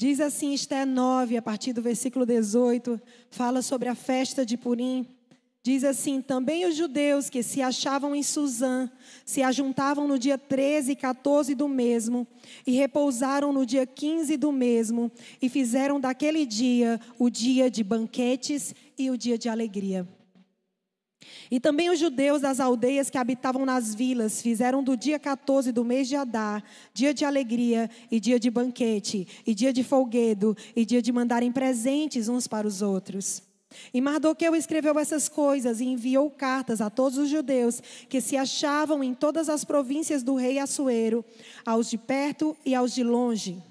Diz assim, Esté 9, a partir do versículo 18, fala sobre a festa de Purim. Diz assim: Também os judeus que se achavam em Suzã se ajuntavam no dia 13 e 14 do mesmo, e repousaram no dia 15 do mesmo, e fizeram daquele dia o dia de banquetes e o dia de alegria. E também os judeus das aldeias que habitavam nas vilas fizeram do dia 14 do mês de Adar, dia de alegria e dia de banquete, e dia de folguedo, e dia de mandarem presentes uns para os outros. E Mardoqueu escreveu essas coisas e enviou cartas a todos os judeus que se achavam em todas as províncias do rei Assuero, aos de perto e aos de longe,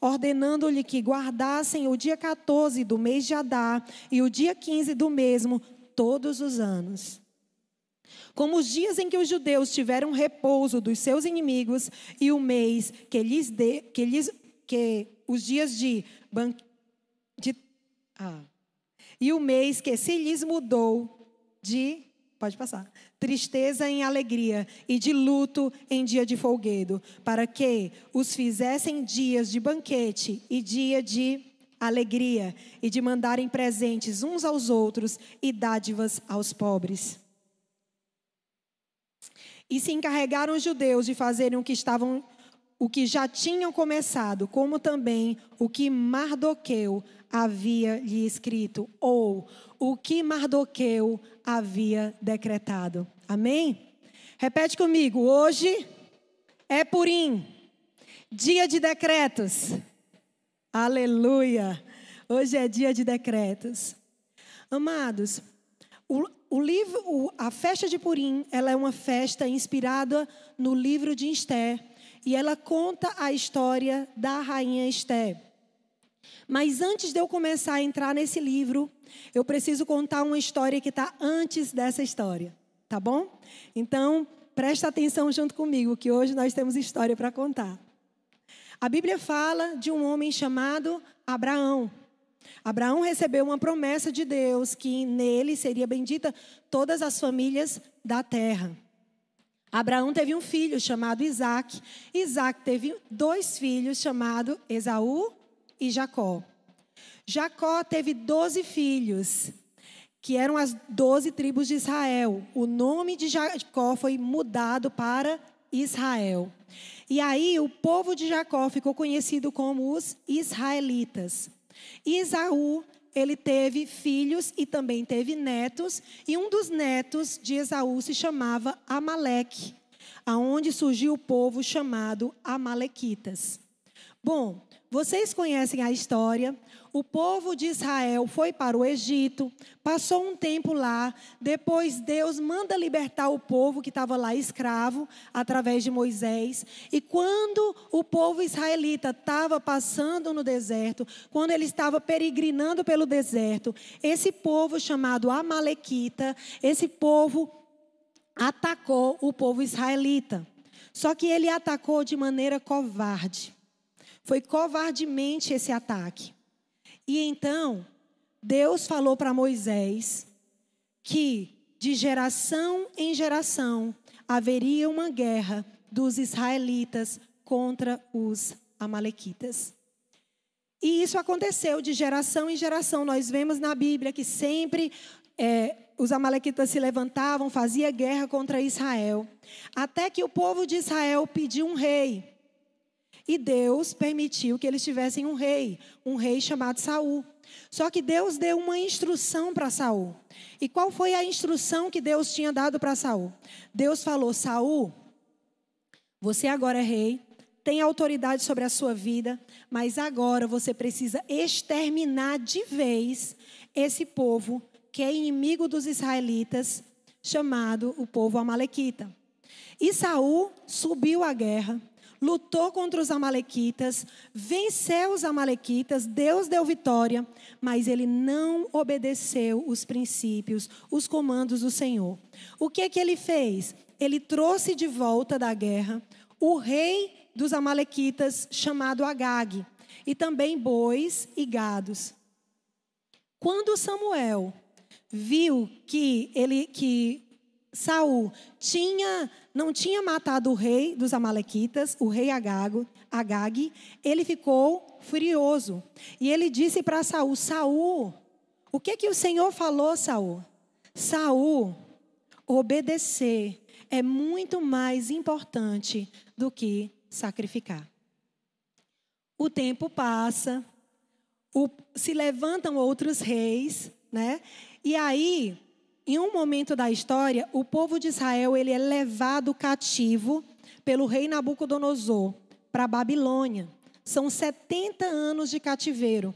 ordenando-lhe que guardassem o dia 14 do mês de Adar e o dia 15 do mesmo todos os anos. Como os dias em que os judeus tiveram repouso dos seus inimigos e o mês que lhes de, que lhes que os dias de, de ah, e o mês que se lhes mudou de pode passar tristeza em alegria e de luto em dia de folguedo, para que os fizessem dias de banquete e dia de alegria e de mandarem presentes uns aos outros e dádivas aos pobres. E se encarregaram os judeus de fazerem o que estavam o que já tinham começado, como também o que Mardoqueu havia lhe escrito, ou o que Mardoqueu havia decretado. Amém? Repete comigo, hoje é Purim, dia de decretos. Aleluia! Hoje é dia de decretos. Amados, o, o livro, o, a festa de Purim, ela é uma festa inspirada no livro de Esther e ela conta a história da rainha Esther. Mas antes de eu começar a entrar nesse livro, eu preciso contar uma história que está antes dessa história, tá bom? Então, presta atenção junto comigo, que hoje nós temos história para contar. A Bíblia fala de um homem chamado Abraão. Abraão recebeu uma promessa de Deus que nele seria bendita todas as famílias da terra. Abraão teve um filho chamado Isaac. Isaac teve dois filhos chamados Esaú e Jacó. Jacó teve doze filhos, que eram as doze tribos de Israel. O nome de Jacó foi mudado para Israel. E aí o povo de Jacó ficou conhecido como os israelitas. Esaú, ele teve filhos e também teve netos, e um dos netos de Esaú se chamava Amaleque, aonde surgiu o povo chamado Amalequitas. Bom, vocês conhecem a história. O povo de Israel foi para o Egito, passou um tempo lá, depois Deus manda libertar o povo que estava lá escravo, através de Moisés. E quando o povo israelita estava passando no deserto, quando ele estava peregrinando pelo deserto, esse povo chamado Amalequita, esse povo atacou o povo israelita. Só que ele atacou de maneira covarde. Foi covardemente esse ataque. E então, Deus falou para Moisés que de geração em geração haveria uma guerra dos israelitas contra os amalequitas. E isso aconteceu de geração em geração. Nós vemos na Bíblia que sempre é, os amalequitas se levantavam, fazia guerra contra Israel, até que o povo de Israel pediu um rei. E Deus permitiu que eles tivessem um rei, um rei chamado Saul. Só que Deus deu uma instrução para Saul. E qual foi a instrução que Deus tinha dado para Saul? Deus falou: Saul, você agora é rei, tem autoridade sobre a sua vida, mas agora você precisa exterminar de vez esse povo que é inimigo dos israelitas, chamado o povo amalequita. E Saul subiu à guerra lutou contra os amalequitas, venceu os amalequitas, Deus deu vitória, mas ele não obedeceu os princípios, os comandos do Senhor. O que que ele fez? Ele trouxe de volta da guerra o rei dos amalequitas chamado Agag, e também bois e gados. Quando Samuel viu que ele que Saul tinha, não tinha matado o rei dos amalequitas, o rei Agago, Agag, ele ficou furioso. E ele disse para Saul: Saul, o que que o Senhor falou, Saul? Saul, obedecer é muito mais importante do que sacrificar. O tempo passa, o, se levantam outros reis, né? E aí em um momento da história, o povo de Israel ele é levado cativo pelo rei Nabucodonosor para Babilônia. São 70 anos de cativeiro.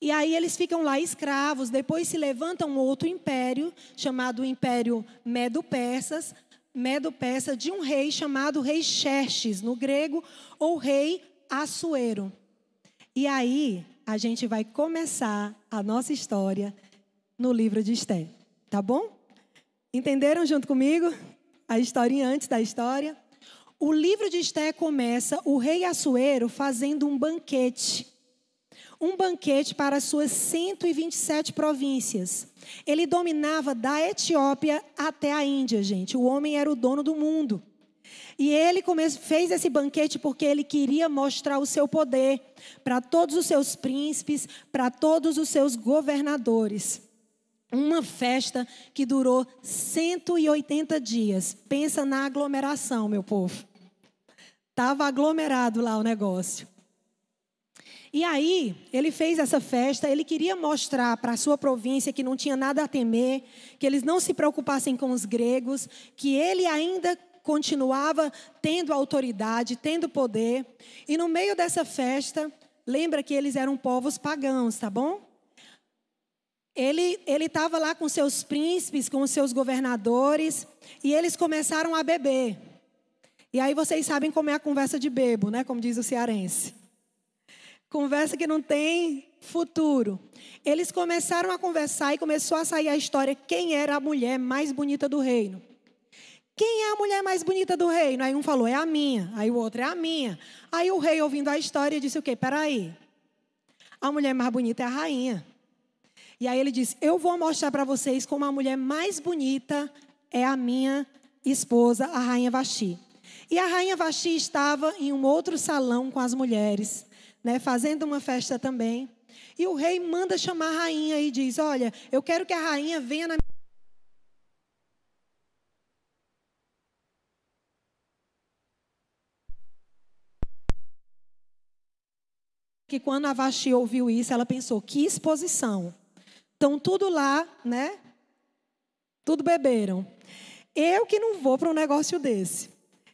E aí eles ficam lá escravos, depois se levanta um outro império, chamado Império Medo-Persas, Medo-Persa, de um rei chamado Rei Xerxes, no grego, ou Rei Assuero. E aí a gente vai começar a nossa história no livro de Esté. Tá bom? Entenderam junto comigo a historinha antes da história? O livro de Esté começa o rei Assuero fazendo um banquete. Um banquete para as suas 127 províncias. Ele dominava da Etiópia até a Índia, gente. O homem era o dono do mundo. E ele fez esse banquete porque ele queria mostrar o seu poder para todos os seus príncipes, para todos os seus governadores. Uma festa que durou 180 dias. Pensa na aglomeração, meu povo. Estava aglomerado lá o negócio. E aí, ele fez essa festa, ele queria mostrar para a sua província que não tinha nada a temer, que eles não se preocupassem com os gregos, que ele ainda continuava tendo autoridade, tendo poder. E no meio dessa festa, lembra que eles eram povos pagãos, tá bom? Ele estava lá com seus príncipes, com seus governadores, e eles começaram a beber. E aí vocês sabem como é a conversa de bebo, né? Como diz o cearense. Conversa que não tem futuro. Eles começaram a conversar e começou a sair a história quem era a mulher mais bonita do reino. Quem é a mulher mais bonita do reino? Aí um falou, é a minha. Aí o outro, é a minha. Aí o rei, ouvindo a história, disse o quê? Peraí. A mulher mais bonita é a rainha. E aí ele diz: Eu vou mostrar para vocês como a mulher mais bonita é a minha esposa, a rainha Vasti. E a rainha Vasti estava em um outro salão com as mulheres, né, fazendo uma festa também. E o rei manda chamar a rainha e diz: Olha, eu quero que a rainha venha na que quando a Vasti ouviu isso, ela pensou: que exposição. Estão tudo lá, né? Tudo beberam. Eu que não vou para um negócio desse.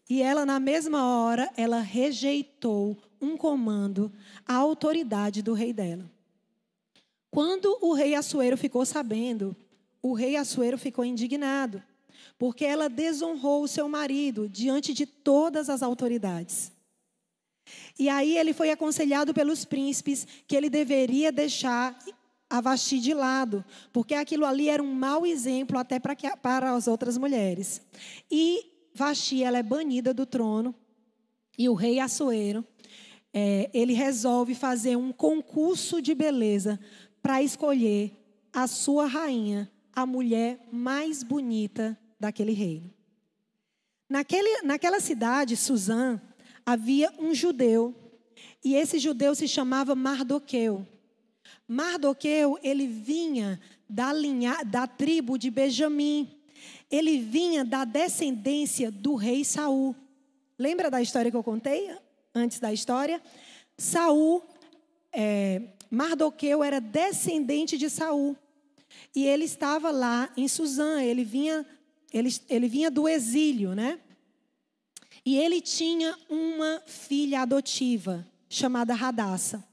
E ela, na mesma hora, ela rejeitou um comando, a autoridade do rei dela. Quando o rei Assuero ficou sabendo, o rei Assuero ficou indignado, porque ela desonrou o seu marido diante de todas as autoridades. E aí ele foi aconselhado pelos príncipes que ele deveria deixar a Vasti de lado, porque aquilo ali era um mau exemplo até para, que, para as outras mulheres. E Vasti, ela é banida do trono, e o rei Assuero, é, ele resolve fazer um concurso de beleza para escolher a sua rainha, a mulher mais bonita daquele reino. Naquele, naquela cidade, Suzã, havia um judeu, e esse judeu se chamava Mardoqueu. Mardoqueu, ele vinha da, linha, da tribo de Benjamim. Ele vinha da descendência do rei Saul. Lembra da história que eu contei antes da história? Saul, é, Mardoqueu era descendente de Saul. E ele estava lá em Suzã, ele vinha, ele, ele vinha do exílio, né? E ele tinha uma filha adotiva chamada Radassa.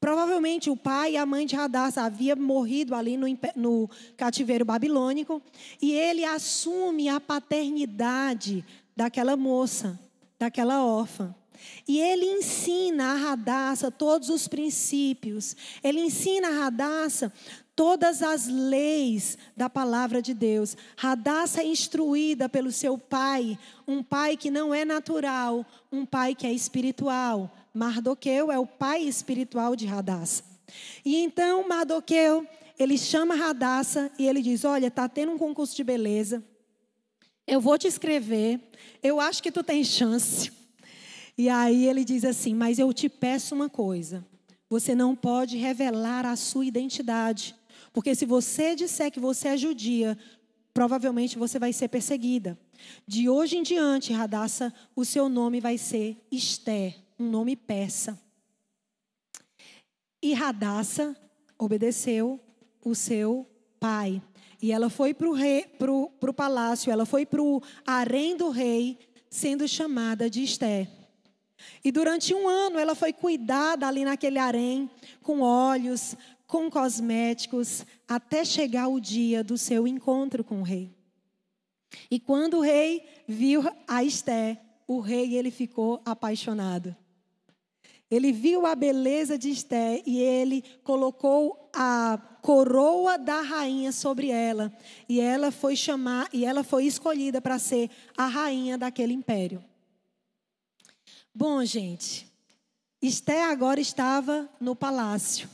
Provavelmente o pai e a mãe de Radassa haviam morrido ali no, no cativeiro babilônico e ele assume a paternidade daquela moça, daquela órfã. E ele ensina a Radassa todos os princípios. Ele ensina a Radassa todas as leis da palavra de Deus. Radassa é instruída pelo seu pai, um pai que não é natural, um pai que é espiritual. Mardoqueu é o pai espiritual de Radassa. E então Mardoqueu, ele chama Radassa e ele diz: Olha, está tendo um concurso de beleza. Eu vou te escrever, eu acho que tu tem chance. E aí ele diz assim: Mas eu te peço uma coisa. Você não pode revelar a sua identidade. Porque se você disser que você é judia, provavelmente você vai ser perseguida. De hoje em diante, Radassa, o seu nome vai ser Esther, um nome persa. E Radassa obedeceu o seu pai. E ela foi para o palácio, ela foi para o harém do rei, sendo chamada de Esther. E durante um ano ela foi cuidada ali naquele harém, com óleos, com cosméticos, até chegar o dia do seu encontro com o rei. E quando o rei viu a Esté, o rei ele ficou apaixonado. Ele viu a beleza de Esté e ele colocou a coroa da rainha sobre ela, e ela foi chamar e ela foi escolhida para ser a rainha daquele império. Bom, gente, Esté agora estava no palácio.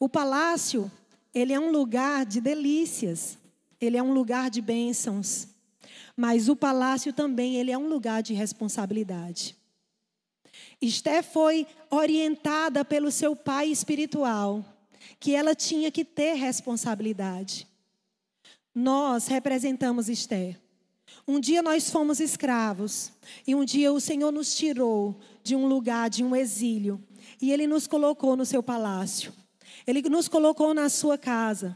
O palácio, ele é um lugar de delícias, ele é um lugar de bênçãos, mas o palácio também, ele é um lugar de responsabilidade. Esté foi orientada pelo seu pai espiritual, que ela tinha que ter responsabilidade. Nós representamos Esté. Um dia nós fomos escravos e um dia o Senhor nos tirou de um lugar, de um exílio, e Ele nos colocou no seu palácio. Ele nos colocou na sua casa.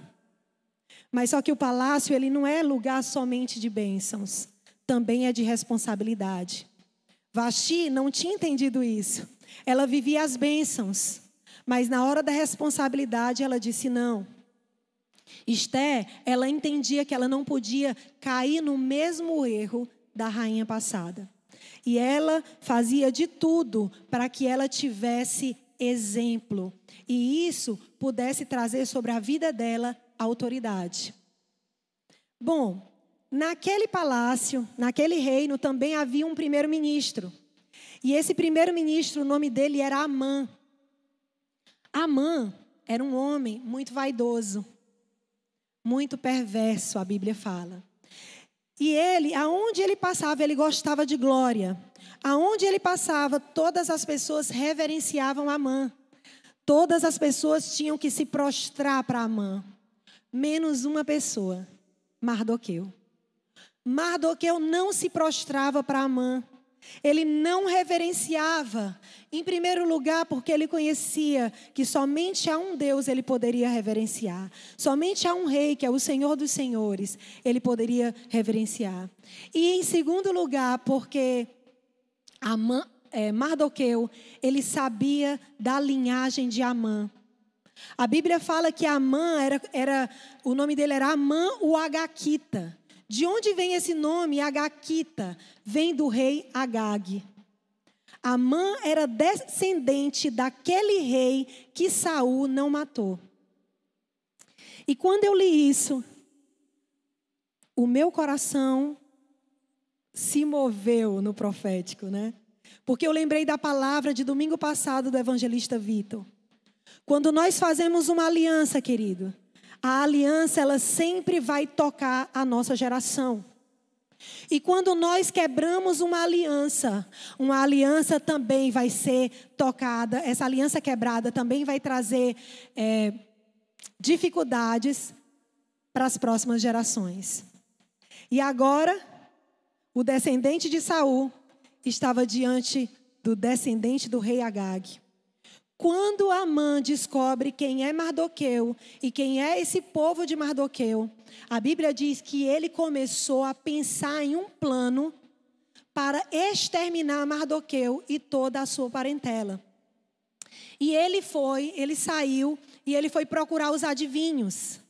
Mas só que o palácio, ele não é lugar somente de bênçãos, também é de responsabilidade. Vasti não tinha entendido isso. Ela vivia as bênçãos, mas na hora da responsabilidade ela disse não. Esté, ela entendia que ela não podia cair no mesmo erro da rainha passada. E ela fazia de tudo para que ela tivesse exemplo. E isso pudesse trazer sobre a vida dela autoridade. Bom, naquele palácio, naquele reino, também havia um primeiro-ministro. E esse primeiro-ministro, o nome dele era Amã. Amã era um homem muito vaidoso muito perverso, a Bíblia fala. E ele, aonde ele passava, ele gostava de glória. Aonde ele passava, todas as pessoas reverenciavam Amã. Todas as pessoas tinham que se prostrar para Amã, menos uma pessoa, Mardoqueu. Mardoqueu não se prostrava para Amã. Ele não reverenciava, em primeiro lugar, porque ele conhecia que somente a um Deus ele poderia reverenciar, somente a um rei, que é o Senhor dos Senhores, ele poderia reverenciar. E em segundo lugar, porque Amã, é, Mardoqueu, ele sabia da linhagem de Amã. A Bíblia fala que Amã era, era o nome dele era Amã o Agaquita. De onde vem esse nome, Agaquita? Vem do rei Agag. Amã era descendente daquele rei que Saul não matou. E quando eu li isso, o meu coração se moveu no profético, né? Porque eu lembrei da palavra de domingo passado do evangelista Vitor. Quando nós fazemos uma aliança, querido, a aliança ela sempre vai tocar a nossa geração. E quando nós quebramos uma aliança, uma aliança também vai ser tocada, essa aliança quebrada também vai trazer é, dificuldades para as próximas gerações. E agora, o descendente de Saul estava diante do descendente do rei Agag. Quando Amã descobre quem é Mardoqueu e quem é esse povo de Mardoqueu, a Bíblia diz que ele começou a pensar em um plano para exterminar Mardoqueu e toda a sua parentela. E ele foi, ele saiu e ele foi procurar os adivinhos.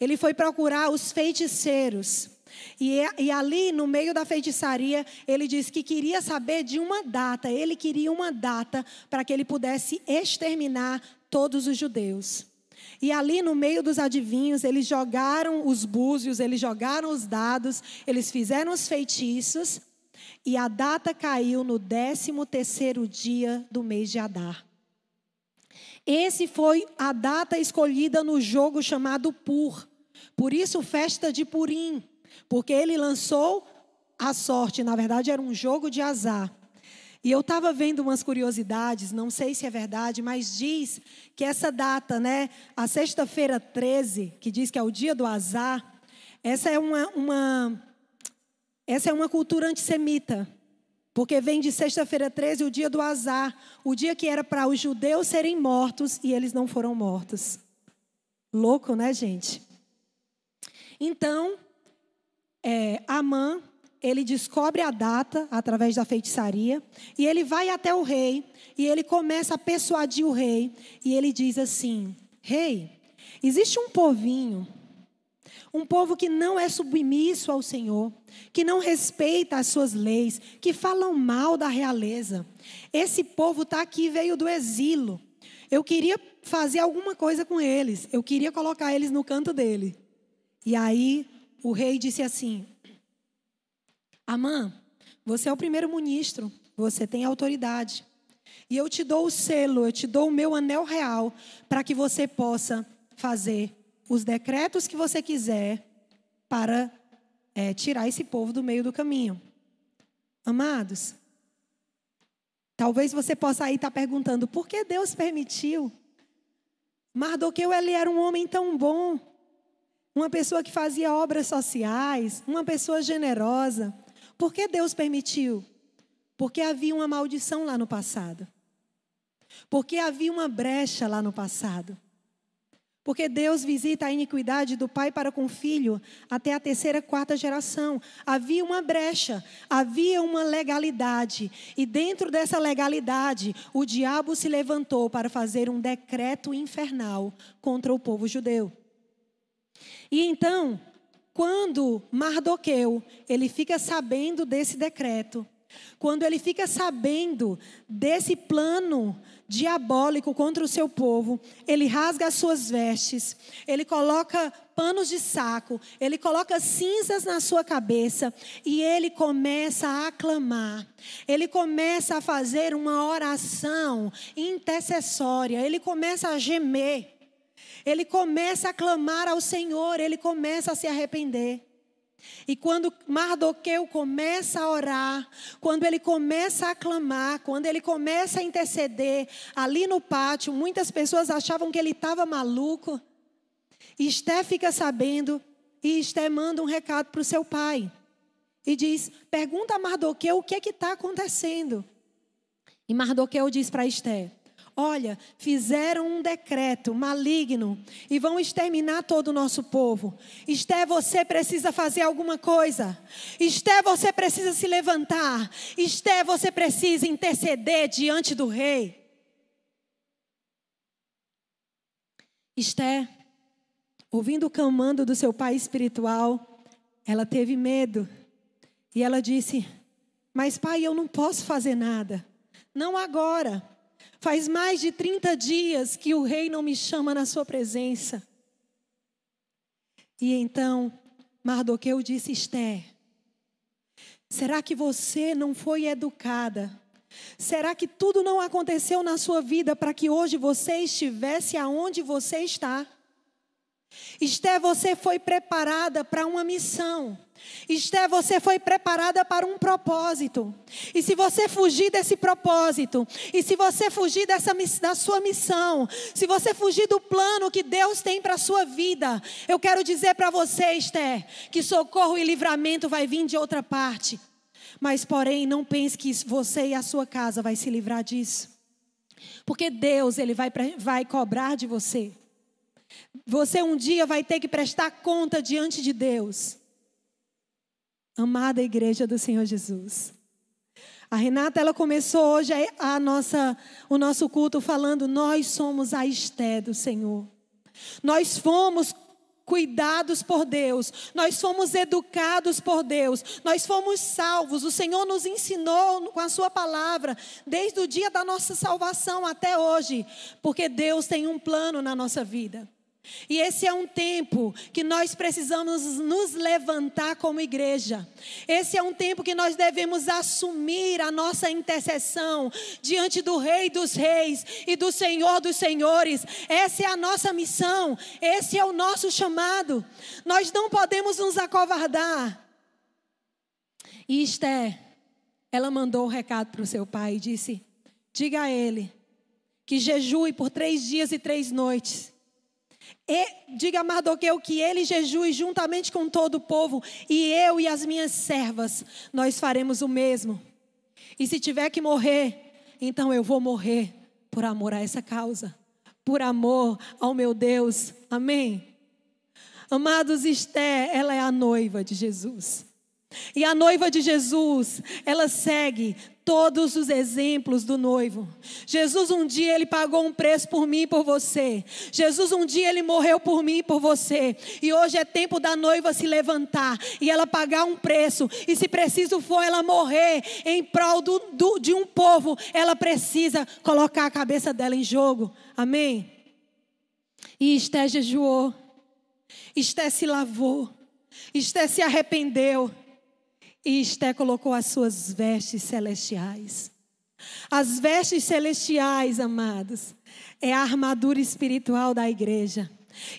Ele foi procurar os feiticeiros. E, e, ali, no meio da feitiçaria, ele disse que queria saber de uma data. Ele queria uma data para que ele pudesse exterminar todos os judeus. E ali, no meio dos adivinhos, eles jogaram os búzios, eles jogaram os dados, eles fizeram os feitiços. E a data caiu no 13 terceiro dia do mês de Adar. Esse foi a data escolhida no jogo chamado Pur. Por isso, festa de Purim. Porque ele lançou a sorte, na verdade era um jogo de azar. E eu estava vendo umas curiosidades, não sei se é verdade, mas diz que essa data, né, a sexta-feira 13, que diz que é o dia do azar, essa é uma, uma, essa é uma cultura antissemita. Porque vem de sexta-feira 13, o dia do azar, o dia que era para os judeus serem mortos e eles não foram mortos. Louco, né, gente? Então, é, Amã, ele descobre a data através da feitiçaria e ele vai até o rei e ele começa a persuadir o rei e ele diz assim: Rei, existe um povinho um povo que não é submisso ao Senhor, que não respeita as suas leis, que falam mal da realeza. Esse povo está aqui, veio do exílio. Eu queria fazer alguma coisa com eles, eu queria colocar eles no canto dele. E aí o rei disse assim: Amã, você é o primeiro ministro, você tem autoridade. E eu te dou o selo, eu te dou o meu anel real, para que você possa fazer os decretos que você quiser para é, tirar esse povo do meio do caminho. Amados, talvez você possa aí estar perguntando, por que Deus permitiu? Mardoqueu, ele era um homem tão bom, uma pessoa que fazia obras sociais, uma pessoa generosa. Por que Deus permitiu? Porque havia uma maldição lá no passado. Porque havia uma brecha lá no passado. Porque Deus visita a iniquidade do pai para com o filho até a terceira, quarta geração. Havia uma brecha, havia uma legalidade. E dentro dessa legalidade, o diabo se levantou para fazer um decreto infernal contra o povo judeu. E então, quando Mardoqueu, ele fica sabendo desse decreto, quando ele fica sabendo desse plano diabólico contra o seu povo, ele rasga as suas vestes, ele coloca panos de saco, ele coloca cinzas na sua cabeça e ele começa a aclamar. Ele começa a fazer uma oração intercessória, ele começa a gemer. Ele começa a clamar ao Senhor, ele começa a se arrepender. E quando Mardoqueu começa a orar, quando ele começa a clamar, quando ele começa a interceder, ali no pátio, muitas pessoas achavam que ele estava maluco. E Esté fica sabendo, e Esté manda um recado para o seu pai. E diz: pergunta a Mardoqueu o que é que está acontecendo. E Mardoqueu diz para Esté: Olha, fizeram um decreto maligno e vão exterminar todo o nosso povo. Esté, você precisa fazer alguma coisa. Esté, você precisa se levantar. Esté, você precisa interceder diante do rei. Esté, ouvindo o comando do seu pai espiritual, ela teve medo. E ela disse: Mas pai, eu não posso fazer nada. Não agora. Faz mais de 30 dias que o rei não me chama na sua presença. E então Mardoqueu disse: Esther, será que você não foi educada? Será que tudo não aconteceu na sua vida para que hoje você estivesse aonde você está? Esté, você foi preparada para uma missão. Esté, você foi preparada para um propósito. E se você fugir desse propósito, e se você fugir dessa, da sua missão, se você fugir do plano que Deus tem para a sua vida, eu quero dizer para você, Esté, que socorro e livramento vai vir de outra parte. Mas, porém, não pense que você e a sua casa vai se livrar disso. Porque Deus, Ele vai, vai cobrar de você. Você um dia vai ter que prestar conta diante de Deus. Amada igreja do Senhor Jesus. A Renata, ela começou hoje a nossa, o nosso culto falando: Nós somos a Esté do Senhor. Nós fomos cuidados por Deus, nós fomos educados por Deus, nós fomos salvos. O Senhor nos ensinou com a Sua palavra, desde o dia da nossa salvação até hoje, porque Deus tem um plano na nossa vida. E esse é um tempo que nós precisamos nos levantar como igreja. Esse é um tempo que nós devemos assumir a nossa intercessão diante do Rei dos Reis e do Senhor dos Senhores. Essa é a nossa missão, esse é o nosso chamado. Nós não podemos nos acovardar. E ela mandou o um recado para o seu pai e disse: Diga a ele que jejue por três dias e três noites e, diga a Mardoqueu que ele jejue juntamente com todo o povo, e eu e as minhas servas, nós faremos o mesmo. E se tiver que morrer, então eu vou morrer por amor a essa causa, por amor ao meu Deus. Amém? Amados, Esté, ela é a noiva de Jesus. E a noiva de Jesus, ela segue todos os exemplos do noivo. Jesus um dia ele pagou um preço por mim e por você. Jesus um dia ele morreu por mim e por você. E hoje é tempo da noiva se levantar e ela pagar um preço. E se preciso for ela morrer em prol do, do, de um povo, ela precisa colocar a cabeça dela em jogo. Amém? E Esté jejuou. Esté se lavou. Esté se arrependeu. E Esté colocou as suas vestes celestiais. As vestes celestiais, amados, é a armadura espiritual da igreja.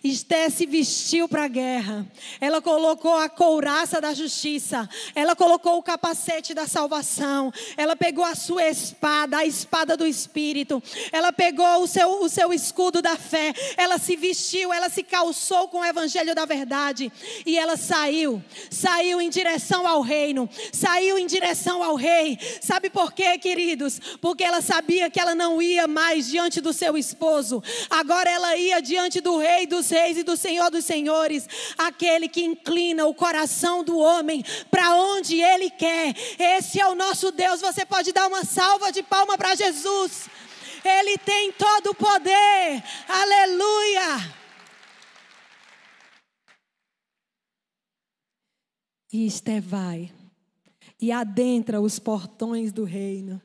Esté se vestiu para a guerra. Ela colocou a couraça da justiça. Ela colocou o capacete da salvação. Ela pegou a sua espada, a espada do Espírito. Ela pegou o seu, o seu escudo da fé. Ela se vestiu, ela se calçou com o evangelho da verdade. E ela saiu. Saiu em direção ao reino. Saiu em direção ao rei. Sabe por quê, queridos? Porque ela sabia que ela não ia mais diante do seu esposo. Agora ela ia diante do rei dos Reis e do Senhor dos Senhores, aquele que inclina o coração do homem para onde ele quer. Esse é o nosso Deus. Você pode dar uma salva de palma para Jesus. Ele tem todo o poder. Aleluia. E Esté vai e adentra os portões do reino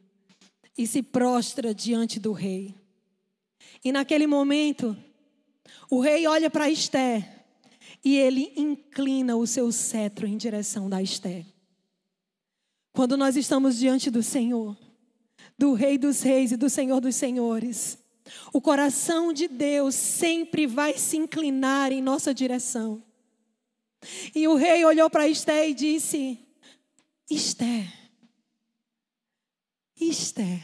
e se prostra diante do rei. E naquele momento, o rei olha para Esté e ele inclina o seu cetro em direção da Esté. Quando nós estamos diante do Senhor, do Rei dos Reis e do Senhor dos Senhores, o coração de Deus sempre vai se inclinar em nossa direção. E o rei olhou para Esté e disse: Esté, Esté,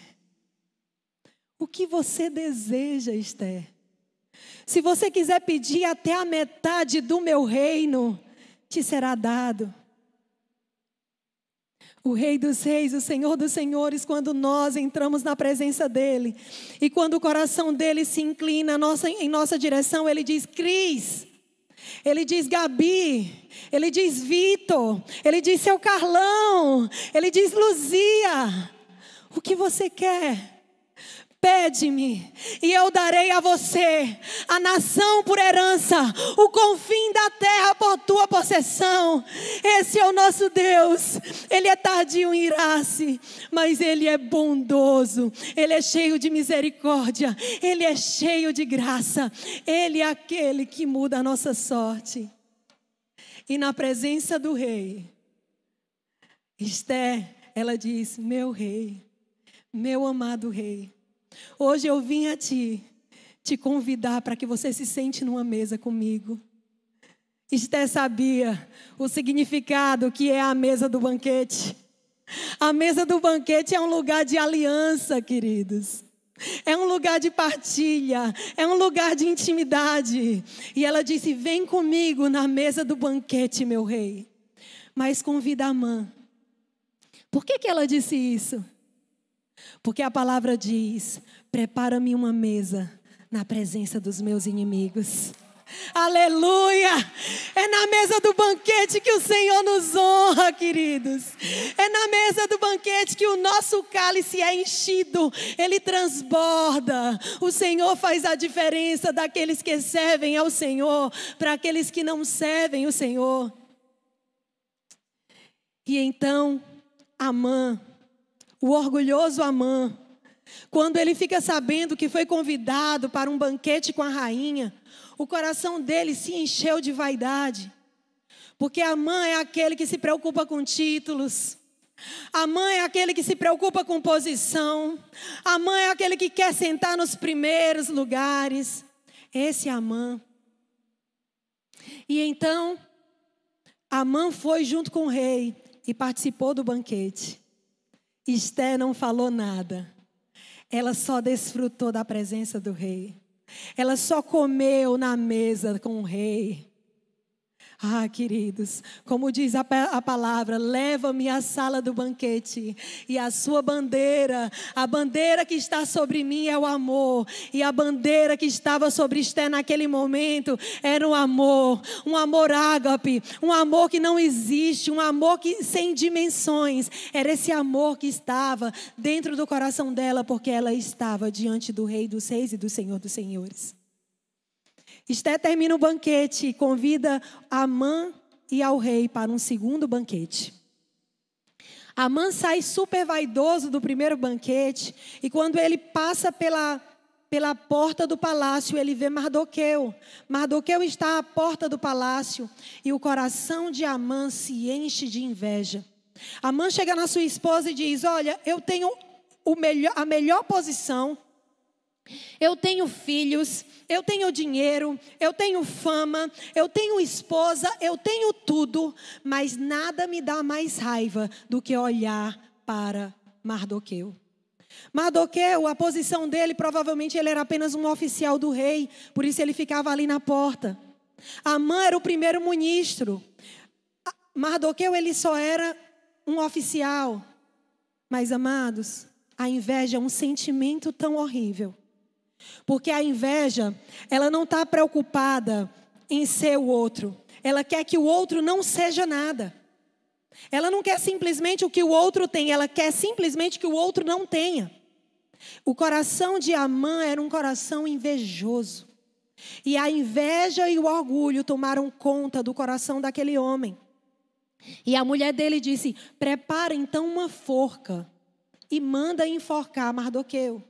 o que você deseja, Esté? Se você quiser pedir até a metade do meu reino, te será dado. O Rei dos Reis, o Senhor dos Senhores, quando nós entramos na presença dEle e quando o coração dele se inclina em nossa direção, ele diz: Cris, ele diz Gabi, ele diz Vitor, ele diz seu Carlão, ele diz Luzia, o que você quer? Pede-me, e eu darei a você a nação por herança, o confim da terra por tua possessão. Esse é o nosso Deus. Ele é tardio em irar-se, mas ele é bondoso. Ele é cheio de misericórdia. Ele é cheio de graça. Ele é aquele que muda a nossa sorte. E na presença do rei, Esther, ela diz: Meu rei, meu amado rei. Hoje eu vim a ti te convidar para que você se sente numa mesa comigo. Esté sabia o significado que é a mesa do banquete. A mesa do banquete é um lugar de aliança, queridos. É um lugar de partilha, é um lugar de intimidade. E ela disse: Vem comigo na mesa do banquete, meu rei. Mas convida a mãe. Por que, que ela disse isso? Porque a palavra diz: prepara-me uma mesa na presença dos meus inimigos. Aleluia! É na mesa do banquete que o Senhor nos honra, queridos. É na mesa do banquete que o nosso cálice é enchido, ele transborda. O Senhor faz a diferença daqueles que servem ao Senhor para aqueles que não servem o Senhor. E então, Amã o orgulhoso Amã quando ele fica sabendo que foi convidado para um banquete com a rainha, o coração dele se encheu de vaidade. Porque a mãe é aquele que se preocupa com títulos. A mãe é aquele que se preocupa com posição. A mãe é aquele que quer sentar nos primeiros lugares. Esse é a mãe. E então, a mãe foi junto com o rei e participou do banquete. Esté não falou nada. Ela só desfrutou da presença do rei. Ela só comeu na mesa com o rei. Ah, queridos, como diz a, a palavra, leva-me à sala do banquete e a sua bandeira, a bandeira que está sobre mim é o amor, e a bandeira que estava sobre Esté naquele momento era o amor, um amor ágape, um amor que não existe, um amor que sem dimensões. Era esse amor que estava dentro do coração dela, porque ela estava diante do Rei dos Reis e do Senhor dos Senhores. Esté termina o banquete e convida Amã e ao rei para um segundo banquete. Amã sai super vaidoso do primeiro banquete e quando ele passa pela, pela porta do palácio, ele vê Mardoqueu. Mardoqueu está à porta do palácio e o coração de Amã se enche de inveja. Amã chega na sua esposa e diz: Olha, eu tenho melhor, a melhor posição, eu tenho filhos, eu tenho dinheiro, eu tenho fama, eu tenho esposa, eu tenho tudo, mas nada me dá mais raiva do que olhar para Mardoqueu. Mardoqueu, a posição dele, provavelmente ele era apenas um oficial do rei, por isso ele ficava ali na porta. Amã era o primeiro ministro. Mardoqueu, ele só era um oficial. Mas, amados, a inveja é um sentimento tão horrível porque a inveja, ela não está preocupada em ser o outro. Ela quer que o outro não seja nada. Ela não quer simplesmente o que o outro tem, ela quer simplesmente que o outro não tenha. O coração de Amã era um coração invejoso. E a inveja e o orgulho tomaram conta do coração daquele homem. E a mulher dele disse: Prepara então uma forca e manda enforcar Mardoqueu.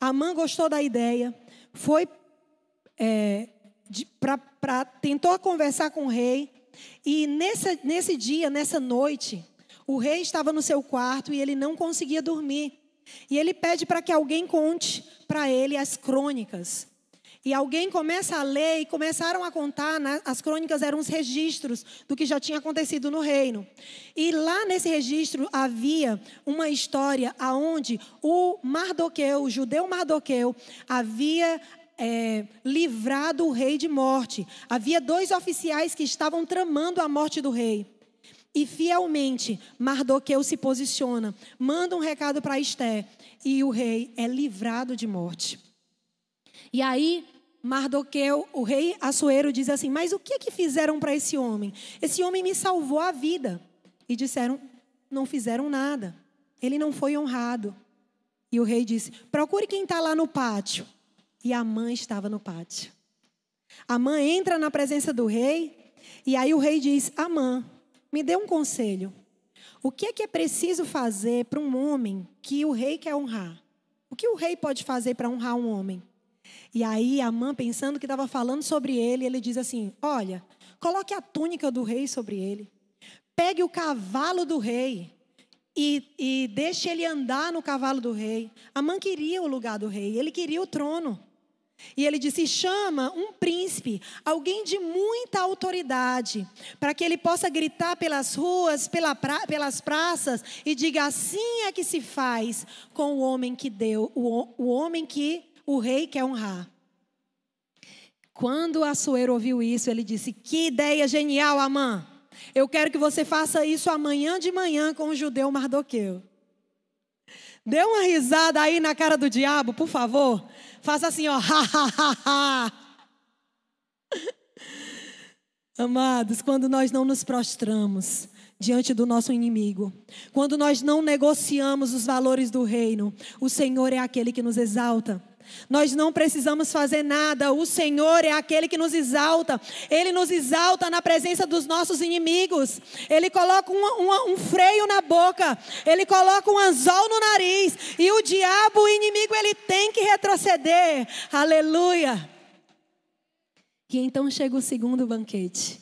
Amã gostou da ideia, foi é, para tentou conversar com o rei e nesse, nesse dia, nessa noite, o rei estava no seu quarto e ele não conseguia dormir. E ele pede para que alguém conte para ele as crônicas e alguém começa a ler e começaram a contar, né? as crônicas eram os registros do que já tinha acontecido no reino. E lá nesse registro havia uma história aonde o Mardoqueu, o judeu Mardoqueu, havia é, livrado o rei de morte. Havia dois oficiais que estavam tramando a morte do rei. E fielmente Mardoqueu se posiciona, manda um recado para Esté e o rei é livrado de morte. E aí, Mardoqueu, o rei Assuero, diz assim: Mas o que que fizeram para esse homem? Esse homem me salvou a vida. E disseram: Não fizeram nada. Ele não foi honrado. E o rei disse: Procure quem está lá no pátio. E a mãe estava no pátio. A mãe entra na presença do rei. E aí o rei diz: Amã, me dê um conselho. O que é que é preciso fazer para um homem que o rei quer honrar? O que o rei pode fazer para honrar um homem? E aí a mãe, pensando que estava falando sobre ele, ele diz assim: Olha, coloque a túnica do rei sobre ele. Pegue o cavalo do rei e, e deixe ele andar no cavalo do rei. A mãe queria o lugar do rei, ele queria o trono. E ele disse: chama um príncipe, alguém de muita autoridade, para que ele possa gritar pelas ruas, pela pra, pelas praças e diga: assim é que se faz com o homem que deu, o, o homem que o rei quer honrar. Quando Assuero ouviu isso, ele disse: Que ideia genial, Amã! Eu quero que você faça isso amanhã de manhã com o judeu Mardoqueu. Dê uma risada aí na cara do diabo, por favor. Faça assim, ó. Amados, quando nós não nos prostramos diante do nosso inimigo, quando nós não negociamos os valores do reino, o Senhor é aquele que nos exalta. Nós não precisamos fazer nada. O Senhor é aquele que nos exalta. Ele nos exalta na presença dos nossos inimigos. Ele coloca um, um, um freio na boca. Ele coloca um anzol no nariz. E o diabo, o inimigo, ele tem que retroceder. Aleluia. E então chega o segundo banquete.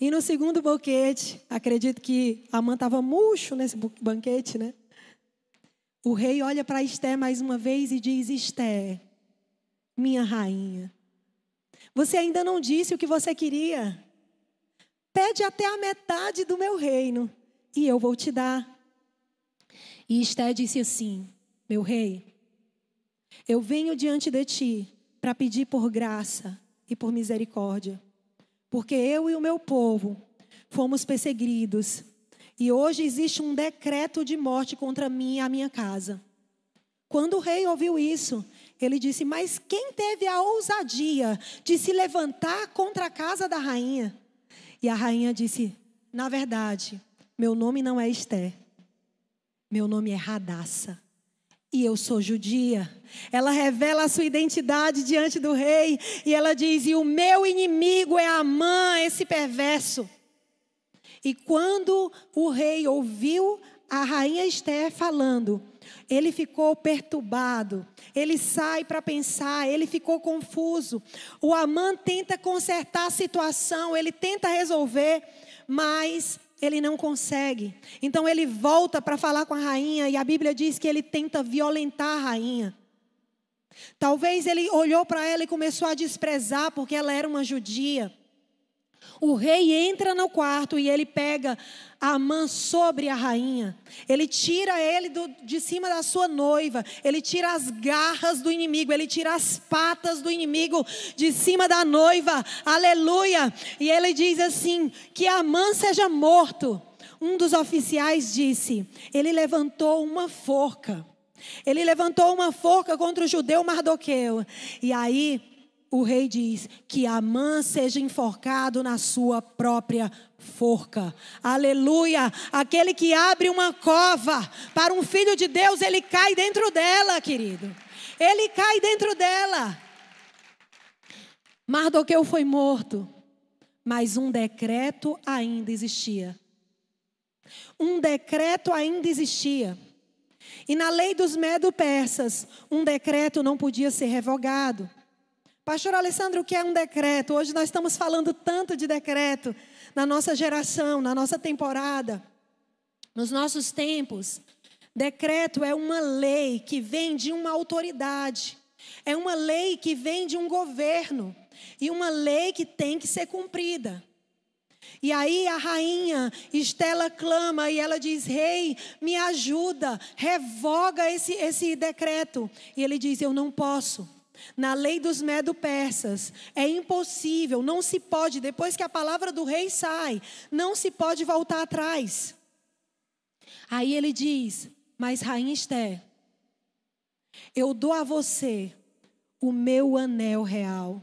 E no segundo banquete, acredito que a mãe estava murcho nesse banquete, né? O rei olha para Esté mais uma vez e diz: Esté, minha rainha, você ainda não disse o que você queria. Pede até a metade do meu reino e eu vou te dar. E Esté disse assim: Meu rei, eu venho diante de ti para pedir por graça e por misericórdia, porque eu e o meu povo fomos perseguidos e hoje existe um decreto de morte contra mim e a minha casa. Quando o rei ouviu isso, ele disse: Mas quem teve a ousadia de se levantar contra a casa da rainha? E a rainha disse: Na verdade, meu nome não é Esther, meu nome é Radassa. E eu sou judia. Ela revela a sua identidade diante do rei. E ela diz: E o meu inimigo é Amã, esse perverso. E quando o rei ouviu a rainha Esther falando, ele ficou perturbado, ele sai para pensar, ele ficou confuso. O Amã tenta consertar a situação, ele tenta resolver, mas ele não consegue. Então ele volta para falar com a rainha e a Bíblia diz que ele tenta violentar a rainha. Talvez ele olhou para ela e começou a desprezar porque ela era uma judia. O rei entra no quarto e ele pega a mão sobre a rainha. Ele tira ele do, de cima da sua noiva. Ele tira as garras do inimigo. Ele tira as patas do inimigo de cima da noiva. Aleluia. E ele diz assim: que a mão seja morto. Um dos oficiais disse: ele levantou uma forca. Ele levantou uma forca contra o judeu Mardoqueu. E aí o rei diz que Amã seja enforcado na sua própria forca. Aleluia! Aquele que abre uma cova para um filho de Deus, ele cai dentro dela, querido. Ele cai dentro dela. Mardoqueu foi morto, mas um decreto ainda existia. Um decreto ainda existia. E na lei dos medo-persas, um decreto não podia ser revogado. Pastor Alessandro, o que é um decreto? Hoje nós estamos falando tanto de decreto na nossa geração, na nossa temporada, nos nossos tempos. Decreto é uma lei que vem de uma autoridade, é uma lei que vem de um governo e uma lei que tem que ser cumprida. E aí a rainha Estela clama e ela diz: Rei, me ajuda, revoga esse, esse decreto. E ele diz: Eu não posso. Na lei dos medo-persas, é impossível, não se pode, depois que a palavra do rei sai, não se pode voltar atrás. Aí ele diz: Mas, Rainha Esther, eu dou a você o meu anel real.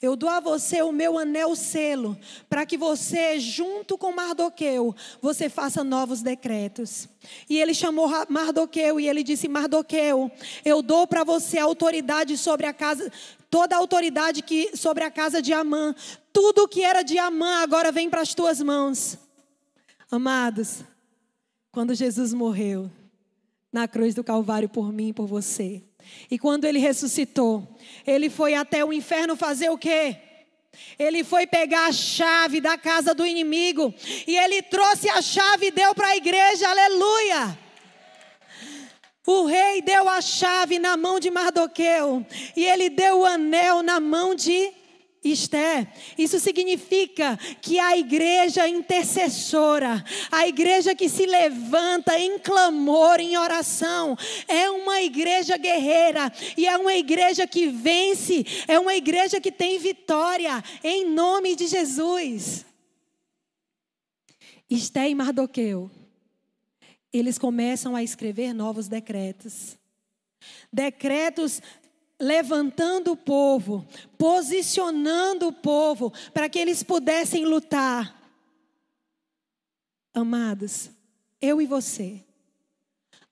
Eu dou a você o meu anel selo, para que você, junto com Mardoqueu, você faça novos decretos. E ele chamou Mardoqueu e ele disse: Mardoqueu, eu dou para você autoridade sobre a casa, toda a autoridade que sobre a casa de Amã. Tudo que era de Amã agora vem para as tuas mãos. Amados, quando Jesus morreu na cruz do Calvário por mim e por você, e quando ele ressuscitou, ele foi até o inferno fazer o quê? Ele foi pegar a chave da casa do inimigo e ele trouxe a chave e deu para a igreja, aleluia. O rei deu a chave na mão de Mardoqueu e ele deu o anel na mão de Esté, isso significa que a igreja intercessora, a igreja que se levanta em clamor, em oração, é uma igreja guerreira e é uma igreja que vence, é uma igreja que tem vitória, em nome de Jesus. Esté e Mardoqueu, eles começam a escrever novos decretos. Decretos levantando o povo, posicionando o povo para que eles pudessem lutar. Amados, eu e você,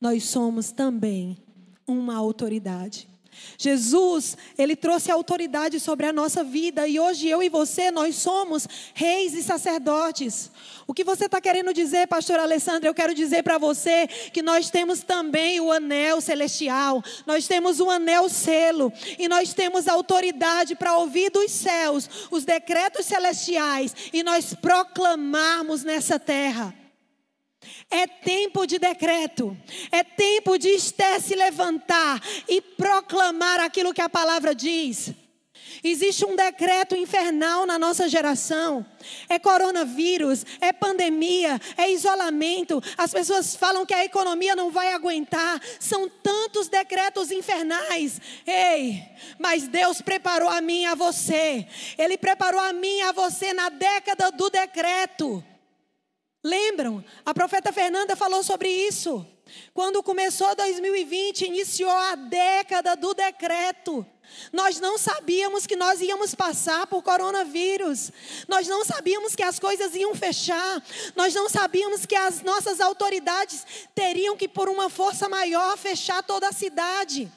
nós somos também uma autoridade. Jesus, ele trouxe autoridade sobre a nossa vida e hoje eu e você, nós somos reis e sacerdotes. O que você está querendo dizer, pastor Alessandra? Eu quero dizer para você que nós temos também o anel celestial, nós temos o anel selo e nós temos autoridade para ouvir dos céus os decretos celestiais e nós proclamarmos nessa terra. É tempo de decreto. É tempo de Esther se levantar e proclamar aquilo que a palavra diz. Existe um decreto infernal na nossa geração. É coronavírus, é pandemia, é isolamento. As pessoas falam que a economia não vai aguentar. São tantos decretos infernais. Ei, mas Deus preparou a mim e a você. Ele preparou a mim e a você na década do decreto. Lembram? A profeta Fernanda falou sobre isso. Quando começou 2020, iniciou a década do decreto. Nós não sabíamos que nós íamos passar por coronavírus. Nós não sabíamos que as coisas iam fechar. Nós não sabíamos que as nossas autoridades teriam que, por uma força maior, fechar toda a cidade.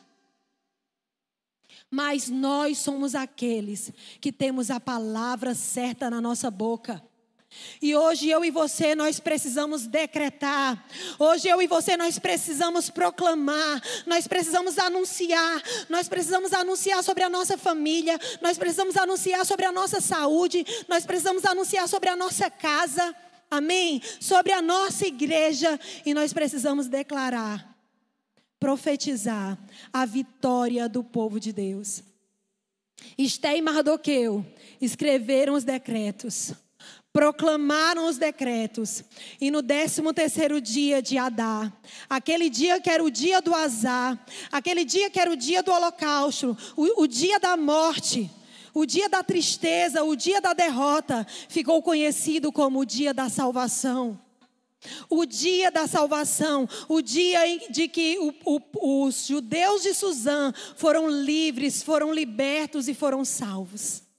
Mas nós somos aqueles que temos a palavra certa na nossa boca. E hoje eu e você nós precisamos decretar. Hoje eu e você nós precisamos proclamar, nós precisamos anunciar, nós precisamos anunciar sobre a nossa família, nós precisamos anunciar sobre a nossa saúde, nós precisamos anunciar sobre a nossa casa. Amém? Sobre a nossa igreja e nós precisamos declarar, profetizar a vitória do povo de Deus. Esté e Mardoqueu escreveram os decretos proclamaram os decretos. E no décimo terceiro dia de Adá, aquele dia que era o dia do azar, aquele dia que era o dia do holocausto, o, o dia da morte, o dia da tristeza, o dia da derrota, ficou conhecido como o dia da salvação. O dia da salvação, o dia de que o, o, os judeus de Suzã foram livres, foram libertos e foram salvos.